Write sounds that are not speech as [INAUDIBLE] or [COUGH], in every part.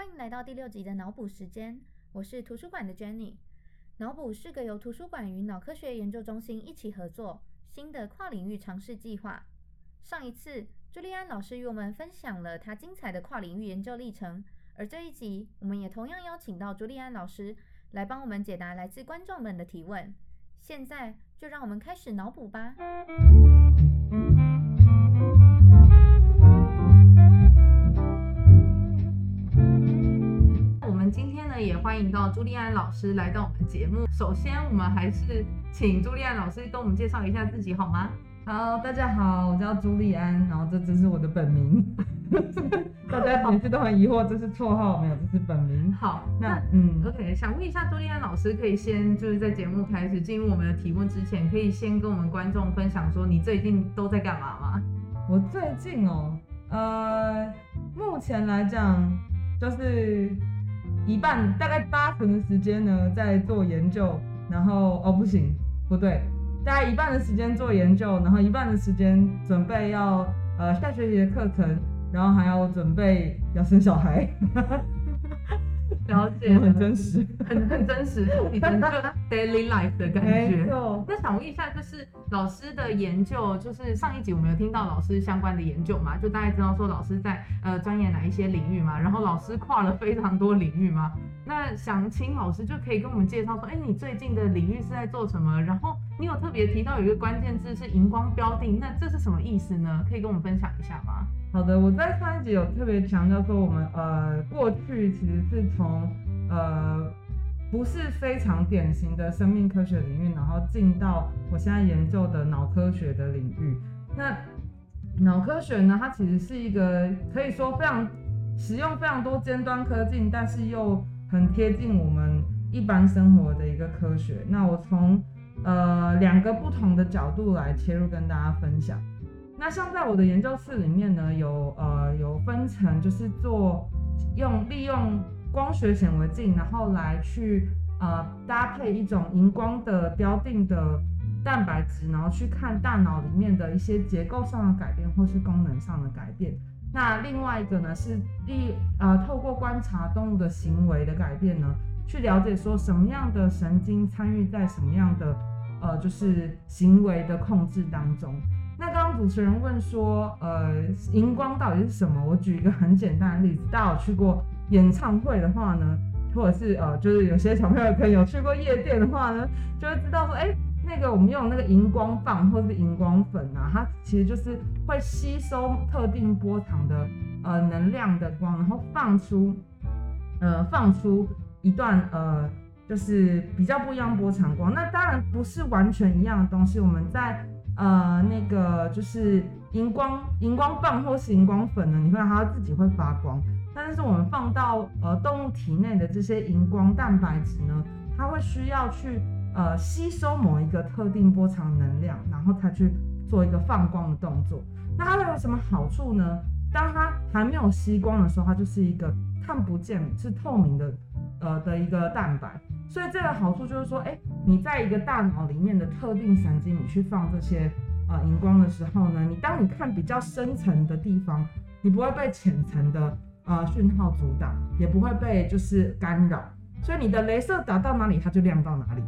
欢迎来到第六集的脑补时间，我是图书馆的 Jenny。脑补是个由图书馆与脑科学研究中心一起合作新的跨领域尝试计划。上一次，朱利安老师与我们分享了他精彩的跨领域研究历程，而这一集，我们也同样邀请到朱利安老师来帮我们解答来自观众们的提问。现在就让我们开始脑补吧。也欢迎到朱利安老师来到我们节目。首先，我们还是请朱利安老师跟我们介绍一下自己好吗？好，大家好，我叫朱利安，然后这只是我的本名。[LAUGHS] 大家每次都很疑惑，这是绰号没有？这是本名。好，那嗯，OK，想问一下朱利安老师，可以先就是在节目开始进入我们的提问之前，可以先跟我们观众分享说你最近都在干嘛吗？我最近哦，呃，目前来讲就是一半，大概八成的时间呢在做研究，然后哦不行，不对。大概一半的时间做研究，然后一半的时间准备要呃下学期的课程，然后还要准备要生小孩。了解，[LAUGHS] 很真实，很很真实，你真就 daily life 的感觉。那想问一下，就是老师的研究，就是上一集我们有听到老师相关的研究嘛？就大概知道说老师在呃钻研哪一些领域嘛？然后老师跨了非常多领域嘛？那想请老师就可以跟我们介绍说，哎，你最近的领域是在做什么？然后你有特别提到有一个关键字是荧光标定，那这是什么意思呢？可以跟我们分享一下吗？好的，我在上一集有特别强调说，我们呃过去其实是从呃不是非常典型的生命科学领域，然后进到我现在研究的脑科学的领域。那脑科学呢，它其实是一个可以说非常使用非常多尖端科技，但是又很贴近我们一般生活的一个科学。那我从呃两个不同的角度来切入跟大家分享。那像在我的研究室里面呢，有呃有分成，就是做用利用光学显微镜，然后来去呃搭配一种荧光的标定的蛋白质，然后去看大脑里面的一些结构上的改变或是功能上的改变。那另外一个呢是利呃透过观察动物的行为的改变呢，去了解说什么样的神经参与在什么样的呃就是行为的控制当中。那刚刚主持人问说，呃，荧光到底是什么？我举一个很简单的例子，大家有去过演唱会的话呢，或者是呃，就是有些小朋友可能有去过夜店的话呢，就会知道说，哎，那个我们用那个荧光棒或是荧光粉啊，它其实就是会吸收特定波长的呃能量的光，然后放出呃放出一段呃就是比较不一样波长光。那当然不是完全一样的东西，我们在。呃，那个就是荧光荧光棒或是荧光粉呢，你会它自己会发光。但是我们放到呃动物体内的这些荧光蛋白质呢，它会需要去呃吸收某一个特定波长能量，然后才去做一个放光的动作。那它会有什么好处呢？当它还没有吸光的时候，它就是一个看不见、是透明的呃的一个蛋白。所以这个好处就是说，哎，你在一个大脑里面的特定神经，你去放这些呃荧光的时候呢，你当你看比较深层的地方，你不会被浅层的呃讯号阻挡，也不会被就是干扰，所以你的镭射打到哪里，它就亮到哪里。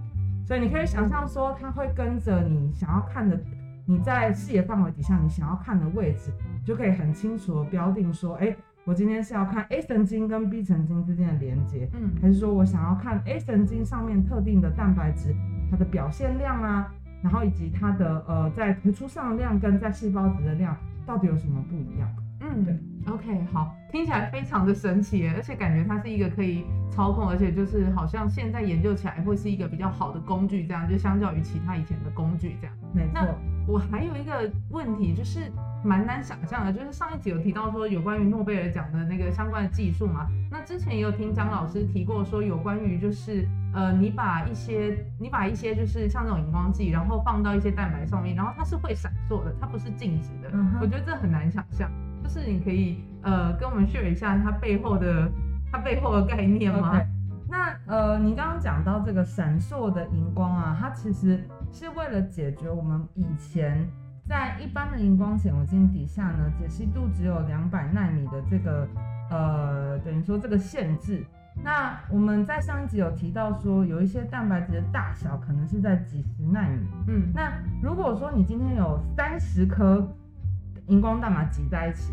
所以你可以想象说，它会跟着你想要看的，你在视野范围底下你想要看的位置，就可以很清楚的标定说，哎。我今天是要看 A 神经跟 B 神经之间的连接，嗯，还是说我想要看 A 神经上面特定的蛋白质它的表现量啊，然后以及它的呃在突出上的量跟在细胞质的量到底有什么不一样？嗯，对，OK，好，听起来非常的神奇，而且感觉它是一个可以操控，而且就是好像现在研究起来会是一个比较好的工具，这样就相较于其他以前的工具这样。没错，我还有一个问题就是。蛮难想象的，就是上一集有提到说有关于诺贝尔奖的那个相关的技术嘛，那之前也有听张老师提过说有关于就是呃你把一些你把一些就是像这种荧光剂，然后放到一些蛋白上面，然后它是会闪烁的，它不是静止的。我觉得这很难想象，就是你可以呃跟我们 share 一下它背后的它背后的概念吗？那呃你刚刚讲到这个闪烁的荧光啊，它其实是为了解决我们以前。在一般的荧光显微镜底下呢，解析度只有两百纳米的这个呃，等于说这个限制。那我们在上一集有提到说，有一些蛋白质的大小可能是在几十纳米。嗯，那如果说你今天有三十颗荧光蛋白挤在一起，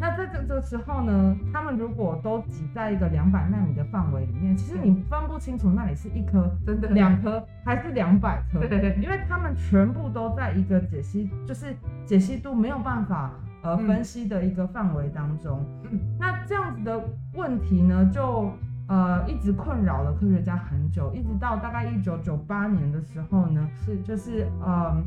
那在这个时候呢，他们如果都挤在一个两百纳米的范围里面，其实你分不清楚那里是一颗、真的两颗还是两百颗。对，因为他们全部都在一个解析，就是解析度没有办法呃分析的一个范围当中。嗯，那这样子的问题呢，就。呃，一直困扰了科学家很久，一直到大概一九九八年的时候呢，是就是呃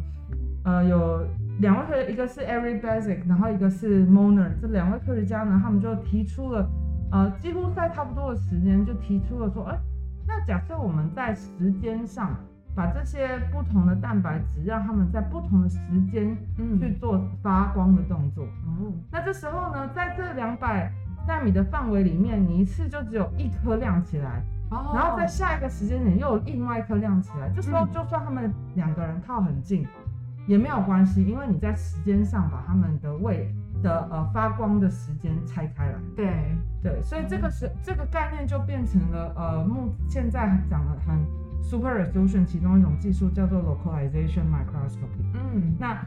呃有两位科学，一个是 Eric Basic，然后一个是 Moner，这两位科学家呢，他们就提出了呃几乎在差不多的时间就提出了说，哎，那假设我们在时间上把这些不同的蛋白质，让他们在不同的时间去做发光的动作，哦，那这时候呢，在这两百。纳米的范围里面，你一次就只有一颗亮起来，然后在下一个时间点又有另外一颗亮起来。这时候就算他们两个人靠很近，也没有关系，因为你在时间上把他们的位的呃发光的时间拆开来。对对，所以这个是这个概念就变成了呃目现在讲的很 super resolution 其中一种技术叫做 localization microscopy。嗯，那。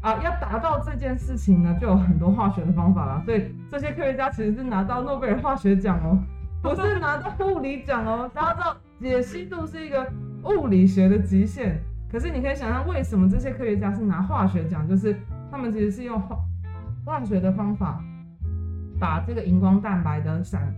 啊，要达到这件事情呢，就有很多化学的方法啦。所以这些科学家其实是拿到诺贝尔化学奖哦，[LAUGHS] 不是拿到物理奖哦。大家知道解析度是一个物理学的极限，可是你可以想象为什么这些科学家是拿化学奖，就是他们其实是用化化学的方法把这个荧光蛋白的闪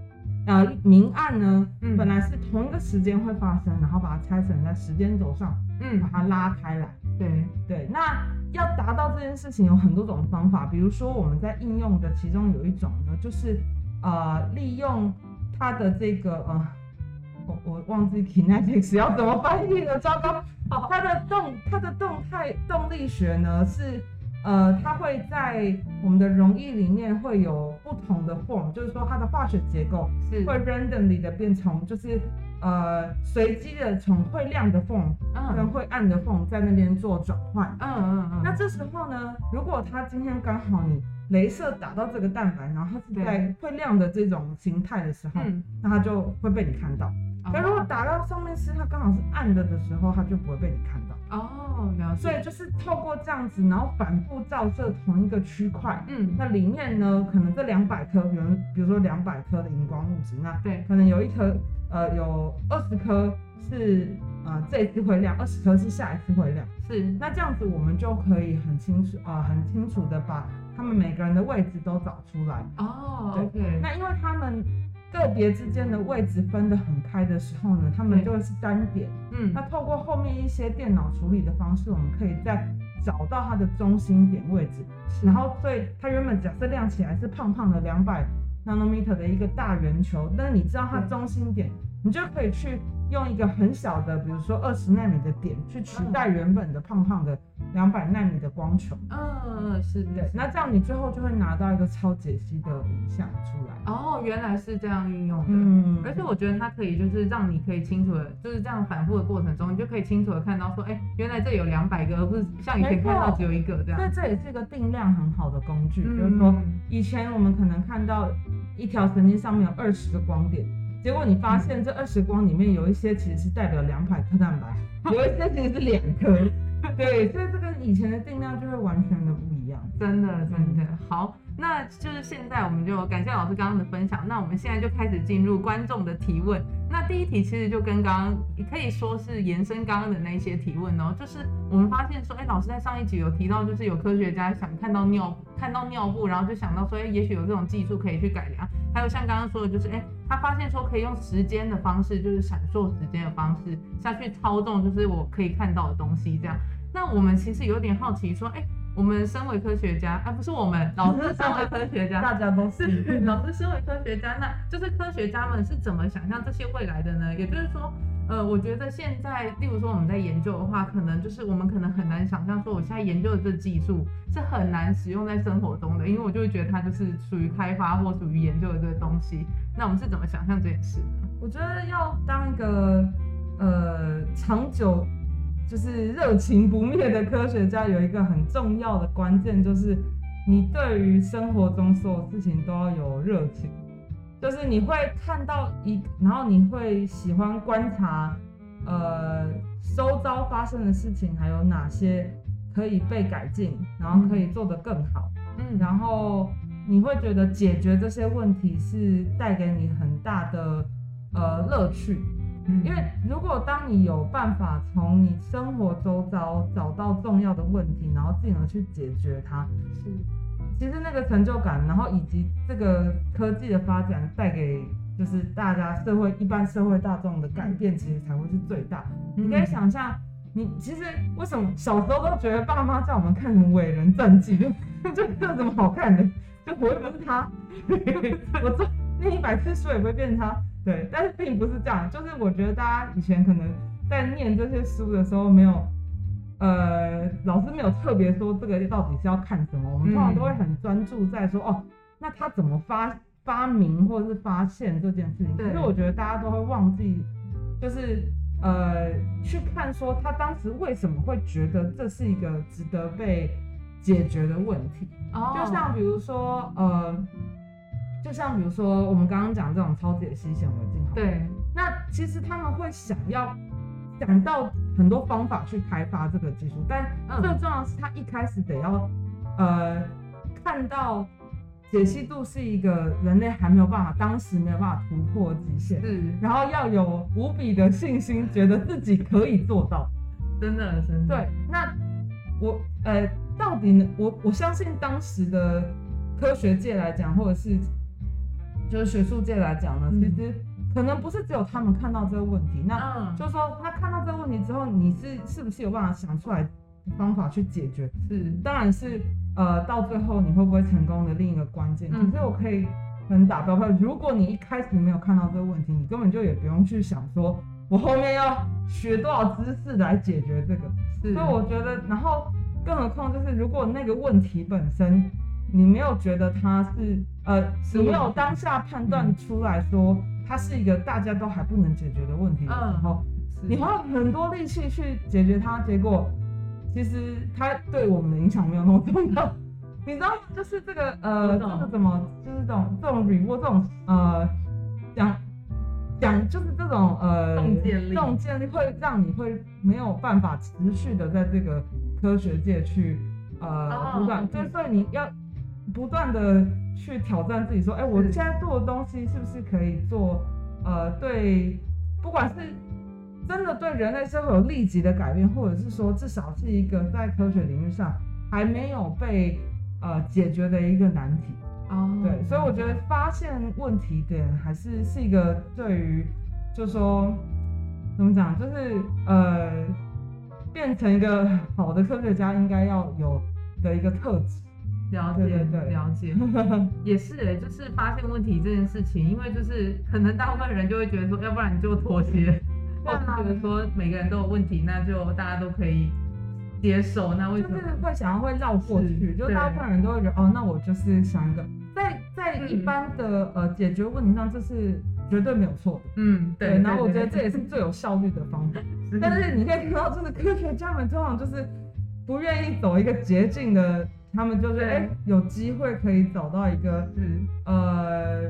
呃明暗呢，本来是同一个时间会发生，然后把它拆成在时间轴上，嗯，把它拉开来。对。对，那要达到这件事情有很多种方法，比如说我们在应用的其中有一种呢，就是呃利用它的这个呃，我我忘记 kinetics 要怎么翻译了，糟糕，它的动它的动态动力学呢是。呃，它会在我们的溶液里面会有不同的 form，就是说它的化学结构是会 randomly 的变成，就是呃随机的从会亮的 form 跟会暗的 form 在那边做转换。嗯嗯嗯。那这时候呢，如果它今天刚好你镭射打到这个蛋白，然后它是在会亮的这种形态的时候，那它就会被你看到。可如果打到上面是它刚好是暗的的时候，它就不会被你看到。哦，了解。所以就是透过这样子，然后反复照射同一个区块，嗯，那里面呢，可能这两百颗，比如比如说两百颗的荧光物质，那对，可能有一颗，呃，有二十颗是呃这一次会亮，二十颗是下一次会亮，是。那这样子我们就可以很清楚呃，很清楚的把他们每个人的位置都找出来。哦，OK。那因为他们。个别之间的位置分得很开的时候呢，他们就会是单点。嗯，那透过后面一些电脑处理的方式，我们可以再找到它的中心点位置。然后，所以它原本假设亮起来是胖胖的两百 nanometer 的一个大圆球，但是你知道它中心点，你就可以去。用一个很小的，比如说二十纳米的点去取代原本的胖胖的两百纳米的光球。嗯，是的。那这样你最后就会拿到一个超解析的影像出来。哦，原来是这样运用的。嗯。而且我觉得它可以就是让你可以清楚的，就是这样反复的过程中，你就可以清楚的看到说，哎，原来这有两百个，而不是像以前看到只有一个这样。那这也是一个定量很好的工具，就是说以前我们可能看到一条神经上面有二十个光点。结果你发现这二十光里面有一些其实是代表两百克蛋白，[LAUGHS] 有一些其实是两颗，[LAUGHS] 对，所以这跟以前的定量就会完全的不一样，真的真的。好。那就是现在，我们就感谢老师刚刚的分享。那我们现在就开始进入观众的提问。那第一题其实就跟刚刚也可以说是延伸刚刚的那些提问哦。就是我们发现说，哎，老师在上一集有提到，就是有科学家想看到尿看到尿布，然后就想到说，哎，也许有这种技术可以去改良。还有像刚刚说的，就是哎，他发现说可以用时间的方式，就是闪烁时间的方式下去操纵，就是我可以看到的东西这样。那我们其实有点好奇说，哎。我们身为科学家，啊，不是我们 [LAUGHS] 老师身为科学家，大家都是老师身为科学家，那就是科学家们是怎么想象这些未来的呢？也就是说，呃，我觉得现在，例如说我们在研究的话，可能就是我们可能很难想象说，我现在研究的这技术是很难使用在生活中的，因为我就会觉得它就是属于开发或属于研究的这个东西。那我们是怎么想象这件事呢？我觉得要当一个呃长久。就是热情不灭的科学家有一个很重要的关键，就是你对于生活中所有事情都要有热情。就是你会看到一，然后你会喜欢观察，呃，周遭发生的事情还有哪些可以被改进，然后可以做得更好，嗯，然后你会觉得解决这些问题是带给你很大的呃乐趣，嗯，因为如果当你有办法从你生活周遭找到重要的问题，然后进而去解决它，是。其实那个成就感，然后以及这个科技的发展带给就是大家社会一般社会大众的改变，其实才会是最大。你可以想象，你其实为什么小时候都觉得爸妈叫我们看什么伟人传记，[LAUGHS] 就这有什么好看的？就我又不是他，[LAUGHS] 我做念一百次书也不会变成他。对，但是并不是这样，就是我觉得大家以前可能在念这些书的时候没有。呃，老师没有特别说这个到底是要看什么，我们通常都会很专注在说哦，那他怎么发发明或者是发现这件事情。可是我觉得大家都会忘记，就是呃去看说他当时为什么会觉得这是一个值得被解决的问题。哦。就像比如说呃，就像比如说我们刚刚讲这种超解析显微镜，对。那其实他们会想要。想到很多方法去开发这个技术，但最重要的是他一开始得要，呃，看到解析度是一个人类还没有办法，当时没有办法突破极限，是，然后要有无比的信心，觉得自己可以做到，[LAUGHS] 真的，真的。对，那我呃，到底呢？我我相信当时的科学界来讲，或者是就是学术界来讲呢，其实。可能不是只有他们看到这个问题，那就是说，那看到这个问题之后，你是是不是有办法想出来方法去解决？是，当然是，呃，到最后你会不会成功的另一个关键。可是我可以很打标票，如果你一开始没有看到这个问题，你根本就也不用去想说，我后面要学多少知识来解决这个。所以我觉得，然后更何况就是，如果那个问题本身你没有觉得它是，呃，你没有当下判断出来说。它是一个大家都还不能解决的问题的时候，你花很多力气去解决它，结果其实它对我们的影响没有那么重要。你知道，就是这个呃，这个怎么，就是这种这种 reward 这种呃讲讲，就是这种呃这种建立会让你会没有办法持续的在这个科学界去呃不断，就所以你要不断的。去挑战自己，说，哎，我现在做的东西是不是可以做？呃，对，不管是真的对人类社会有立即的改变，或者是说至少是一个在科学领域上还没有被呃解决的一个难题。哦，对，所以我觉得发现问题点还是是一个对于，就说怎么讲，就是呃变成一个好的科学家应该要有的一个特质。了解，了解，[LAUGHS] 也是哎，就是发现问题这件事情，因为就是可能大部分人就会觉得说，要不然你就妥协，或者觉得说每个人都有问题，那就大家都可以接受，那为什么？就是会想要会绕过去？就大部分人都会觉得，哦，那我就是想一个，在在一般的呃解决问题上，这是绝对没有错的，嗯，对。然后我觉得这也是最有效率的方法，[LAUGHS] 但是你可以看到，就是科学家们通常就是不愿意走一个捷径的。他们就是哎，有机会可以找到一个，是呃，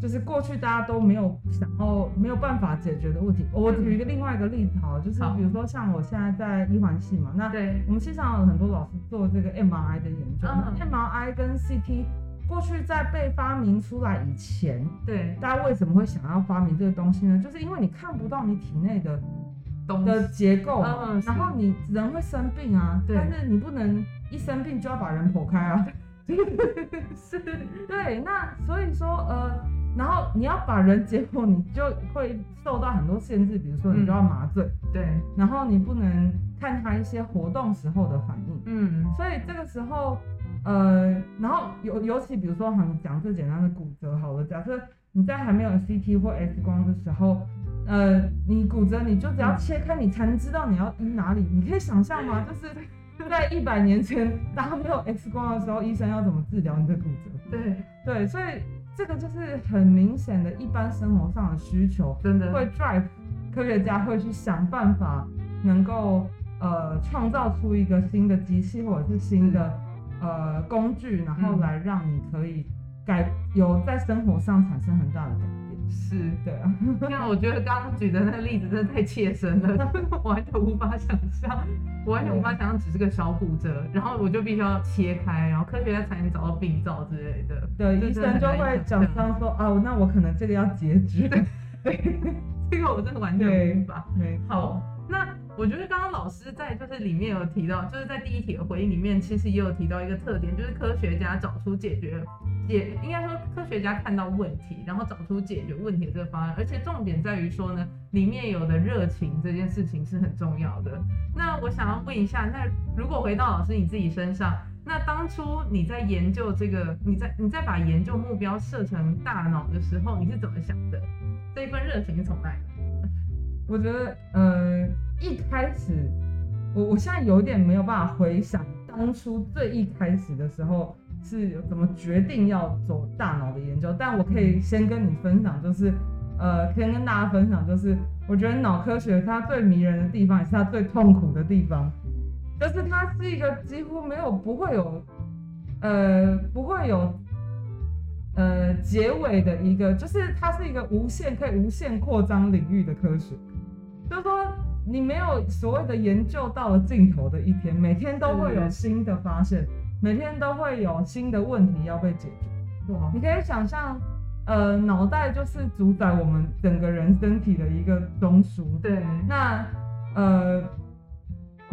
就是过去大家都没有想要、没有办法解决的问题。我举一个另外一个例子哈，就是比如说像我现在在一环系嘛，那我们系上有很多老师做这个 MRI 的研究。嗯 MRI 跟 CT 过去在被发明出来以前，对大家为什么会想要发明这个东西呢？就是因为你看不到你体内的。的结构，然后你人会生病啊，但是你不能一生病就要把人剖开啊，[LAUGHS] 是，对，那所以说呃，然后你要把人解剖，你就会受到很多限制，比如说你就要麻醉，对，然后你不能看他一些活动时候的反应，嗯，所以这个时候呃，然后尤尤其比如说很讲最简单的骨折好了，假设你在还没有 CT 或 X 光的时候。呃，你骨折，你就只要切开，你才能知道你要医哪里。你可以想象吗？就是 [LAUGHS] 在一百年前，大家没有 X 光的时候，医生要怎么治疗你的骨折？对对，所以这个就是很明显的一般生活上的需求，真的会 drive 科学家会去想办法，能够呃创造出一个新的机器或者是新的呃工具，然后来让你可以改有在生活上产生很大的改变。是，对啊。[LAUGHS] 那我觉得刚刚举的那个例子真的太切身了，[LAUGHS] 完全无法想象，完全无法想象只是个小骨折，然后我就必须要切开，然后科学家才能找到病灶之类的。对，医生就会讲上说，哦，那我可能这个要截肢。对，[LAUGHS] 这个我真的完全无法。没好，那我觉得刚刚老师在就是里面有提到，就是在第一题的回应里面，其实也有提到一个特点，就是科学家找出解决。解应该说，科学家看到问题，然后找出解决问题的这个方案，而且重点在于说呢，里面有的热情这件事情是很重要的。那我想要问一下，那如果回到老师你自己身上，那当初你在研究这个，你在你在把研究目标设成大脑的时候，你是怎么想的？这一份热情是从哪里？[LAUGHS] 我觉得，呃，一开始，我我现在有点没有办法回想当初最一开始的时候。是怎么决定要走大脑的研究？但我可以先跟你分享，就是呃，先跟大家分享，就是我觉得脑科学它最迷人的地方，也是它最痛苦的地方，就是它是一个几乎没有不会有呃不会有呃结尾的一个，就是它是一个无限可以无限扩张领域的科学，就是说你没有所谓的研究到了尽头的一天，每天都会有新的发现。每天都会有新的问题要被解决，你可以想象，呃，脑袋就是主宰我们整个人身体的一个中枢。对，那呃。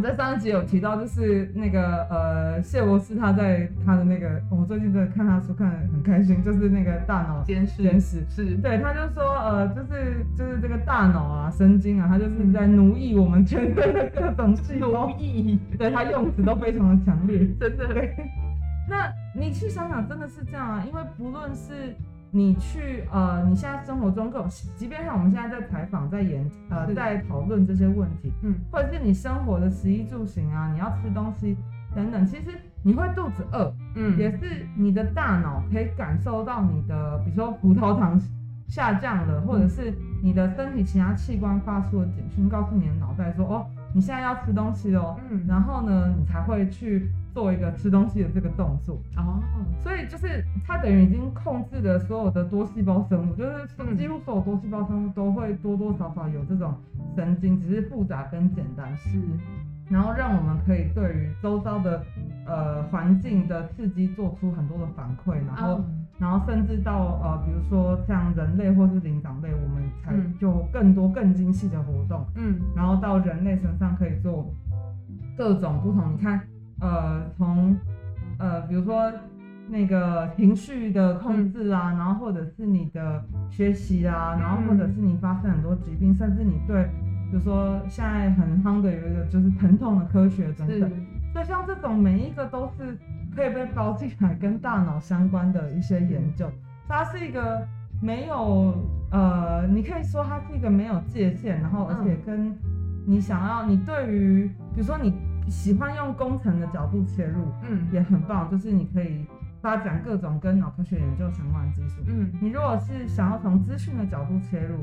在上一集有提到，就是那个呃，谢博士他在他的那个，我最近在看他书看的很开心，就是那个大脑监视监视是对，他就说呃，就是就是这个大脑啊，神经啊，他就是在奴役我们全身的各种细胞，奴役，对他用词都非常的强烈，真的。那你去想想，真的是这样啊，因为不论是。你去呃，你现在生活中各种，即便像我们现在在采访、在研呃、在讨论这些问题，嗯，或者是你生活的食衣住行啊，你要吃东西等等，其实你会肚子饿，嗯，也是你的大脑可以感受到你的，比如说葡萄糖下降了，或者是你的身体其他器官发出的警讯，告诉你的脑袋说，哦，你现在要吃东西哦，嗯，然后呢，你才会去。做一个吃东西的这个动作。哦，所以就是它等于已经控制了所有的多细胞生物，就是几乎所有多细胞生物都会多多少少有这种神经，只是复杂跟简单。是，然后让我们可以对于周遭的呃环境的刺激做出很多的反馈，然后然后甚至到呃比如说像人类或是灵长类，我们才就更多更精细的活动，嗯，然后到人类身上可以做各种不同，你看。呃，从呃，比如说那个情绪的控制啊，然后或者是你的学习啊，然后或者是你发生很多疾病，甚至你对，比如说现在很夯的有一个就是疼痛的科学等等，所以像这种每一个都是可以被包进来跟大脑相关的一些研究，它是一个没有呃，你可以说它是一个没有界限，然后而且跟你想要你对于比如说你。喜欢用工程的角度切入，嗯，也很棒。就是你可以发展各种跟脑科学研究相关的技术，嗯，你如果是想要从资讯的角度切入，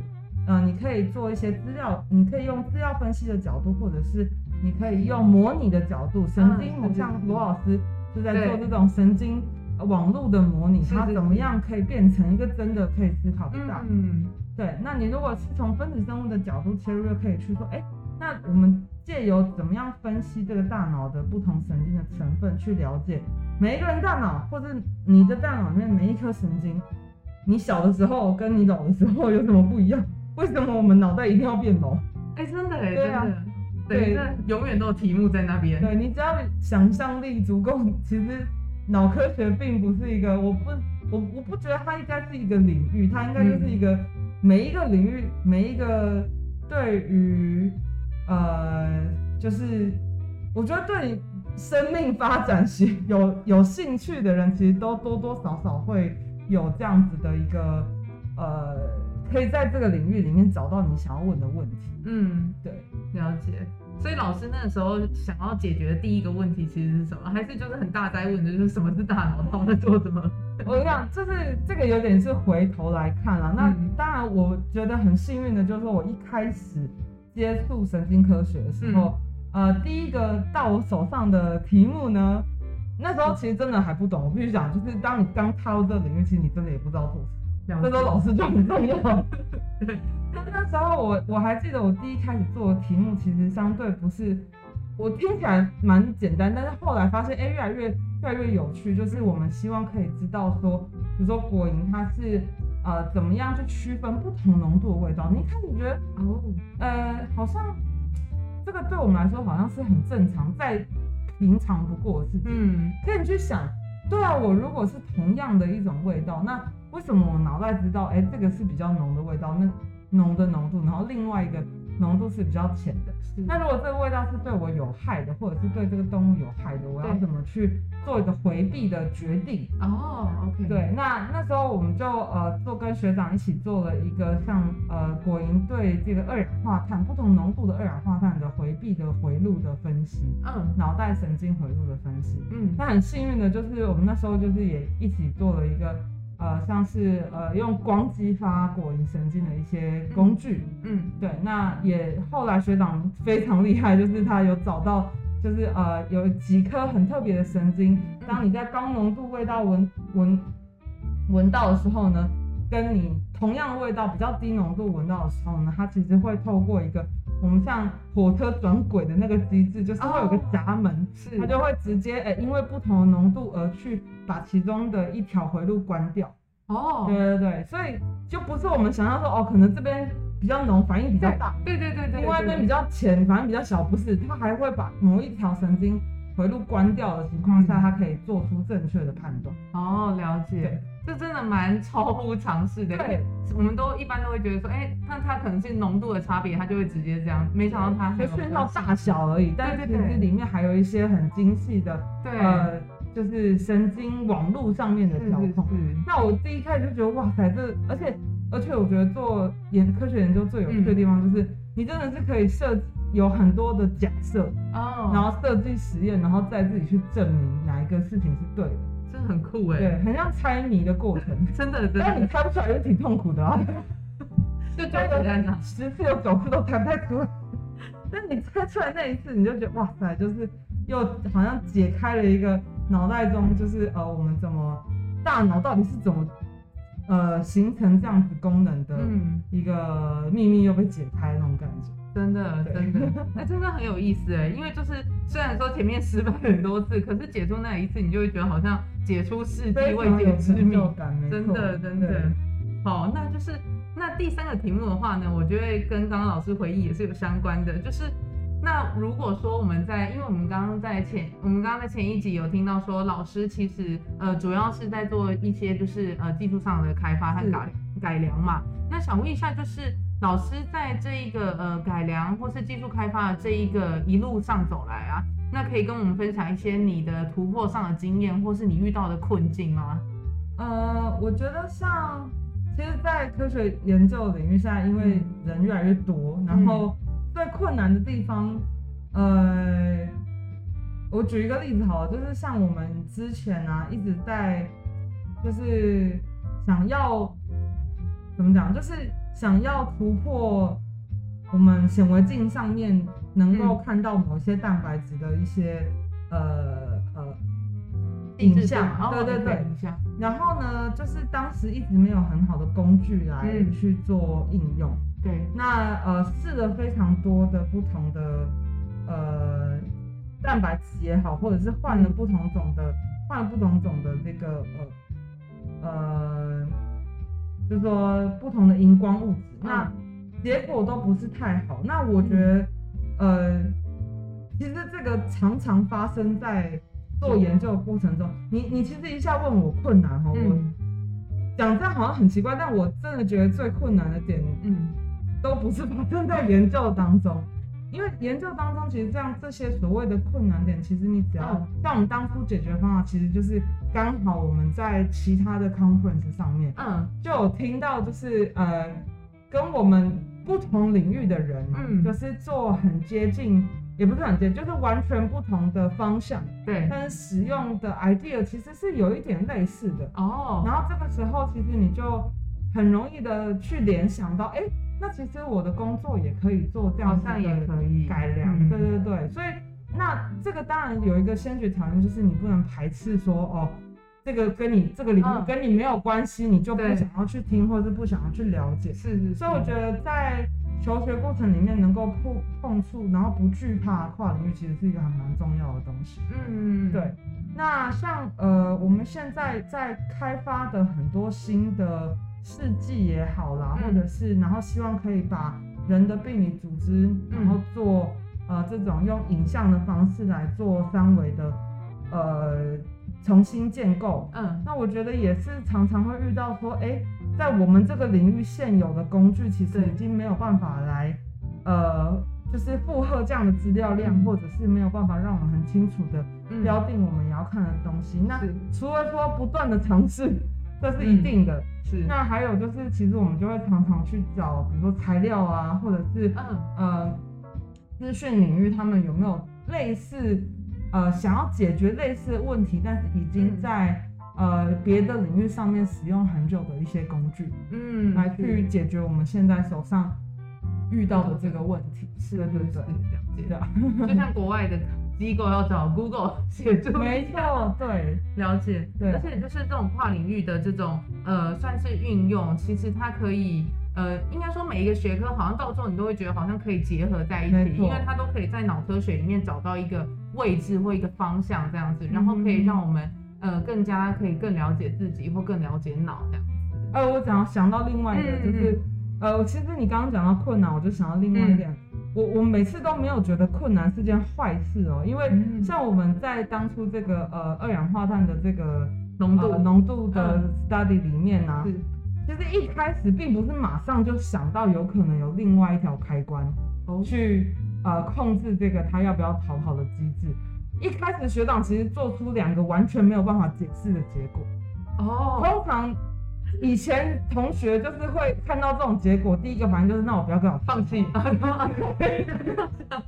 嗯，你可以做一些资料，你可以用资料分析的角度，或者是你可以用模拟的角度，神经，像罗老师就在做这种神经网络的模拟，它怎么样可以变成一个真的可以思考的大脑？嗯，对。那你如果是从分子生物的角度切入，又可以去说，哎，那我们。借由怎么样分析这个大脑的不同神经的成分，去了解每一个人大脑，或者你的大脑里面每一颗神经，你小的时候跟你老的时候有什么不一样？为什么我们脑袋一定要变老？哎，真的哎，对啊，对，永远都有题目在那边。对你只要想象力足够，其实脑科学并不是一个，我不，我我不觉得它应该是一个领域，它应该就是一个每一个领域，每一个对于。呃，就是我觉得对生命发展是有有兴趣的人，其实都多多少少会有这样子的一个呃，可以在这个领域里面找到你想要问的问题。嗯，对，了解。所以老师那个时候想要解决的第一个问题其实是什么？还是就是很大在问的就是什么是大脑，它在做什么？我讲就是这个有点是回头来看了。那当然，我觉得很幸运的就是说我一开始。接触神经科学的时候，呃，第一个到我手上的题目呢，那时候其实真的还不懂，我必须讲，就是当你刚踏入这个领域，其实你真的也不知道做什么，这时候老师就很重要。[LAUGHS] 那时候我我还记得我第一开始做的题目，其实相对不是，我听起来蛮简单，但是后来发现，哎，越来越越来越有趣，就是我们希望可以知道说，比如说果蝇它是呃怎么样去区分不同浓度的味道。你一开始觉得哦，呃，好像这个对我们来说好像是很正常，再。平常不过的事情，嗯，可你去想，对啊，我如果是同样的一种味道，那为什么我脑袋知道，哎，这个是比较浓的味道，那浓的浓度，然后另外一个。浓度是比较浅的。那如果这个味道是对我有害的，或者是对这个动物有害的，我要怎么去做一个回避的决定？哦，OK。对，那那时候我们就呃做跟学长一起做了一个像呃果蝇对这个二氧化碳不同浓度的二氧化碳的回避的回路的分析，嗯，脑袋神经回路的分析，嗯，那很幸运的就是我们那时候就是也一起做了一个。呃，像是呃用光激发果蝇神经的一些工具，嗯，对，那也后来学长非常厉害，就是他有找到，就是呃有几颗很特别的神经，当你在高浓度味道闻闻闻到的时候呢，跟你同样的味道比较低浓度闻到的时候呢，它其实会透过一个。我们像火车转轨的那个机制，就是会有个闸门，是它就会直接哎，因为不同的浓度而去把其中的一条回路关掉。哦，对对对，所以就不是我们想象说哦，可能这边比较浓，反应比较大。对对对对。另外一边比较浅，反应比较小，不是，它还会把某一条神经回路关掉的情况下，它可以做出正确的判断。哦，了解。这真的蛮超乎常识的，对，我们都一般都会觉得说，哎，那它可能是浓度的差别，它就会直接这样。没想到它就讯号大小而已，但是其实里面还有一些很精细的，对，呃，就是神经网络上面的调控。那我第一开始就觉得，哇塞，这而且而且我觉得做研科学研究最有趣的地方就是，你真的是可以设有很多的假设，哦，然后设计实验，然后再自己去证明哪一个事情是对的。真的很酷哎，对，很像猜谜的过程，真的，真的。但你猜不出来又挺痛苦的 [LAUGHS] 啊。就猜的十次有九次都猜不太出来，但你猜出来那一次，你就觉得哇塞，就是又好像解开了一个脑袋中就是呃我们怎么大脑到底是怎么呃形成这样子功能的一个秘密又被解开那种感觉。真的，真的，[LAUGHS] 哎，真的很有意思哎，因为就是虽然说前面失败很多次，可是解出那一次，你就会觉得好像解出世纪未解之谜，真的，真的。好，那就是那第三个题目的话呢，我觉得跟刚刚老师回忆也是有相关的，就是那如果说我们在，因为我们刚刚在前，我们刚刚在前一集有听到说，老师其实呃主要是在做一些就是呃技术上的开发和改改良嘛，那想问一下就是。老师在这一个呃改良或是技术开发的这一个一路上走来啊，那可以跟我们分享一些你的突破上的经验，或是你遇到的困境吗？呃，我觉得像，其实，在科学研究领域下，因为人越来越多，然后最困难的地方，呃，我举一个例子好了，就是像我们之前啊一直在，就是想要怎么讲，就是。想要突破我们显微镜上面能够看到某些蛋白质的一些呃呃影像，对对对，影像。然后呢，就是当时一直没有很好的工具来去做应用。对。那呃试了非常多的不同的呃蛋白质也好，或者是换了不同种的换了不同种的这个呃呃。就是说不同的荧光物质，那结果都不是太好。那我觉得，呃，其实这个常常发生在做研究的过程中。你你其实一下问我困难哈，我讲这样好像很奇怪，但我真的觉得最困难的点，嗯，都不是发生在研究当中。因为研究当中，其实这样这些所谓的困难点，其实你只要像我们当初解决方法，其实就是刚好我们在其他的 conference 上面，嗯，就有听到就是呃，跟我们不同领域的人，嗯，就是做很接近，也不是很接近，就是完全不同的方向，对，但是使用的 idea 其实是有一点类似的哦。然后这个时候，其实你就很容易的去联想到，哎。那其实我的工作也可以做这样子的改良，对对对，所以那这个当然有一个先决条件，就是你不能排斥说哦。这个跟你这个领域跟你没有关系，你就不想要去听，或者是不想要去了解。是是。所以我觉得在求学过程里面能够碰碰触，然后不惧怕跨领域，其实是一个还蛮重要的东西。嗯，对。那像呃我们现在在开发的很多新的试剂也好啦，或者是然后希望可以把人的病理组织，然后做呃这种用影像的方式来做三维的呃。重新建构，嗯，那我觉得也是常常会遇到说，哎，在我们这个领域现有的工具其实已经没有办法来，呃，就是负荷这样的资料量，或者是没有办法让我们很清楚的标定我们要看的东西。那除了说不断的尝试，这是一定的，是。那还有就是，其实我们就会常常去找，比如说材料啊，或者是呃，资讯领域他们有没有类似。呃，想要解决类似的问题，但是已经在呃别的领域上面使用很久的一些工具，嗯，来去解决我们现在手上遇到的这个问题。是的，对对，了解的。就像国外的机构要找 Google 协助，没错，对，了解，对。而且就是这种跨领域的这种呃，算是运用，其实它可以。呃，应该说每一个学科好像到最后你都会觉得好像可以结合在一起，因为它都可以在脑科学里面找到一个位置或一个方向这样子，然后可以让我们呃更加可以更了解自己或更了解脑这样子。呃，我想想到另外一个就是，呃，其实你刚刚讲到困难，我就想到另外一点，我我每次都没有觉得困难是件坏事哦，因为像我们在当初这个呃二氧化碳的这个浓度浓度的 study 里面呢。其实一开始并不是马上就想到有可能有另外一条开关去呃控制这个他要不要逃跑的机制。一开始学长其实做出两个完全没有办法解释的结果。哦。通常以前同学就是会看到这种结果，第一个反应就是那我不要跟我放弃。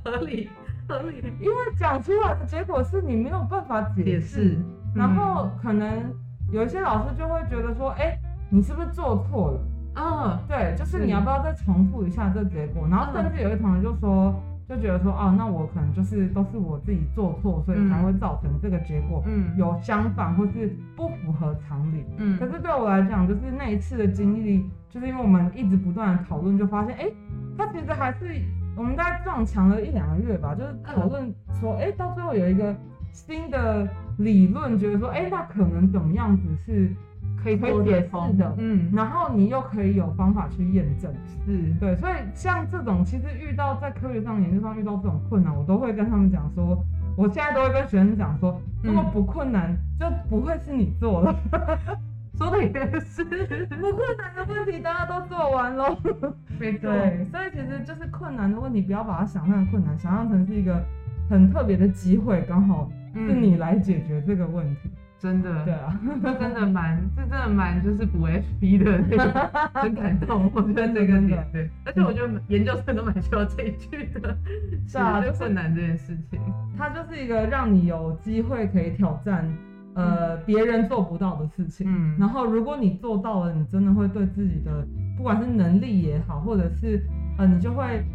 合 [LAUGHS] 理合理。因为讲出来的结果是你没有办法解释，然后可能有一些老师就会觉得说，哎。你是不是做错了？嗯，对，就是你要不要再重复一下这结果？然后甚至有一同学就说，就觉得说，哦，那我可能就是都是我自己做错，所以才会造成这个结果。嗯，有相反或是不符合常理。嗯，可是对我来讲，就是那一次的经历，就是因为我们一直不断的讨论，就发现，哎，他其实还是我们大概撞墙了一两个月吧，就是讨论说，哎，到最后有一个新的理论，觉得说，哎，那可能怎么样子是。可以可以解释的，嗯，然后你又可以有方法去验证，是。对，所以像这种其实遇到在科学上研究上遇到这种困难，我都会跟他们讲说，我现在都会跟学生讲说，如果不困难就不会是你做了，[LAUGHS] 说的也是，[LAUGHS] 不困难的问题大家都做完喽，[LAUGHS] 对，所以其实就是困难的问题，不要把它想象困难，想象成是一个很特别的机会，刚好是你来解决这个问题。真的，对啊，这真的蛮，这真的蛮，就是补 FP 的那个，很感动。我觉得这个点，对，而且我觉得研究生都蛮需要这一句的，是啊，就困难这件事情，它就是一个让你有机会可以挑战，呃，别人做不到的事情。嗯，然后如果你做到了，你真的会对自己的，不管是能力也好，或者是，呃，你就会。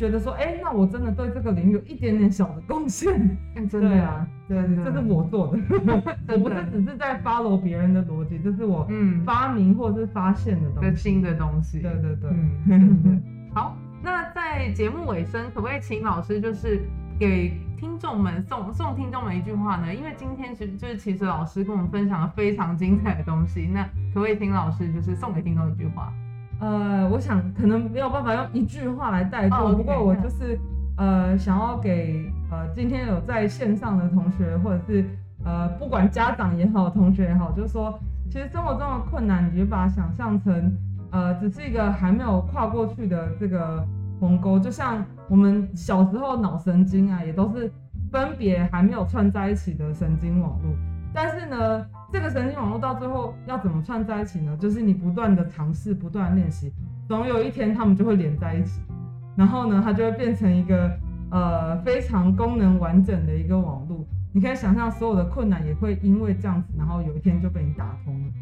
觉得说，哎，那我真的对这个领域有一点点小的贡献，[LAUGHS] 真的啊，对，这是我做的，[LAUGHS] 我不是只是在 follow 别人的逻辑，这是我发明或者是发现的东西，新的东西，对对对，嗯，[LAUGHS] 好，那在节目尾声，可不可以请老师就是给听众们送送听众们一句话呢？因为今天其实就是其实老师跟我们分享了非常精彩的东西，那可不可以请老师就是送给听众一句话？呃，我想可能没有办法用一句话来带过，不过我就是呃想要给呃今天有在线上的同学，或者是呃不管家长也好，同学也好，就是说，其实生活中的困难，你就把它想象成呃只是一个还没有跨过去的这个鸿沟，就像我们小时候脑神经啊，也都是分别还没有串在一起的神经网络，但是呢。这个神经网络到最后要怎么串在一起呢？就是你不断的尝试，不断练习，总有一天他们就会连在一起，然后呢，它就会变成一个呃非常功能完整的一个网络。你可以想象，所有的困难也会因为这样子，然后有一天就被你打通了。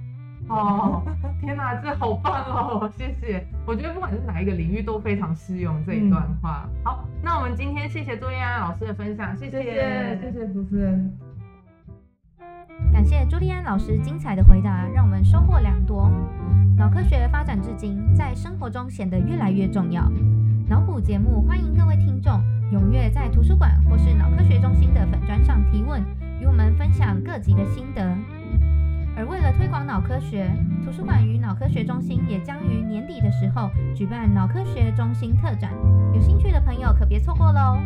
哦，[LAUGHS] 天哪，这好棒哦！谢谢，我觉得不管是哪一个领域都非常适用这一段话。好，那我们今天谢谢朱燕安老师的分享，谢谢谢谢主持人，感谢朱利安老师精彩的回答，让我们收获良多。脑科学发展至今，在生活中显得越来越重要。脑补节目欢迎各位听众踊跃在图书馆或是脑科学中心的粉砖上提问，与我们分享各级的心得。而为了推广脑科学，图书馆与脑科学中心也将于年底的时候举办脑科学中心特展，有兴趣的朋友可别错过喽！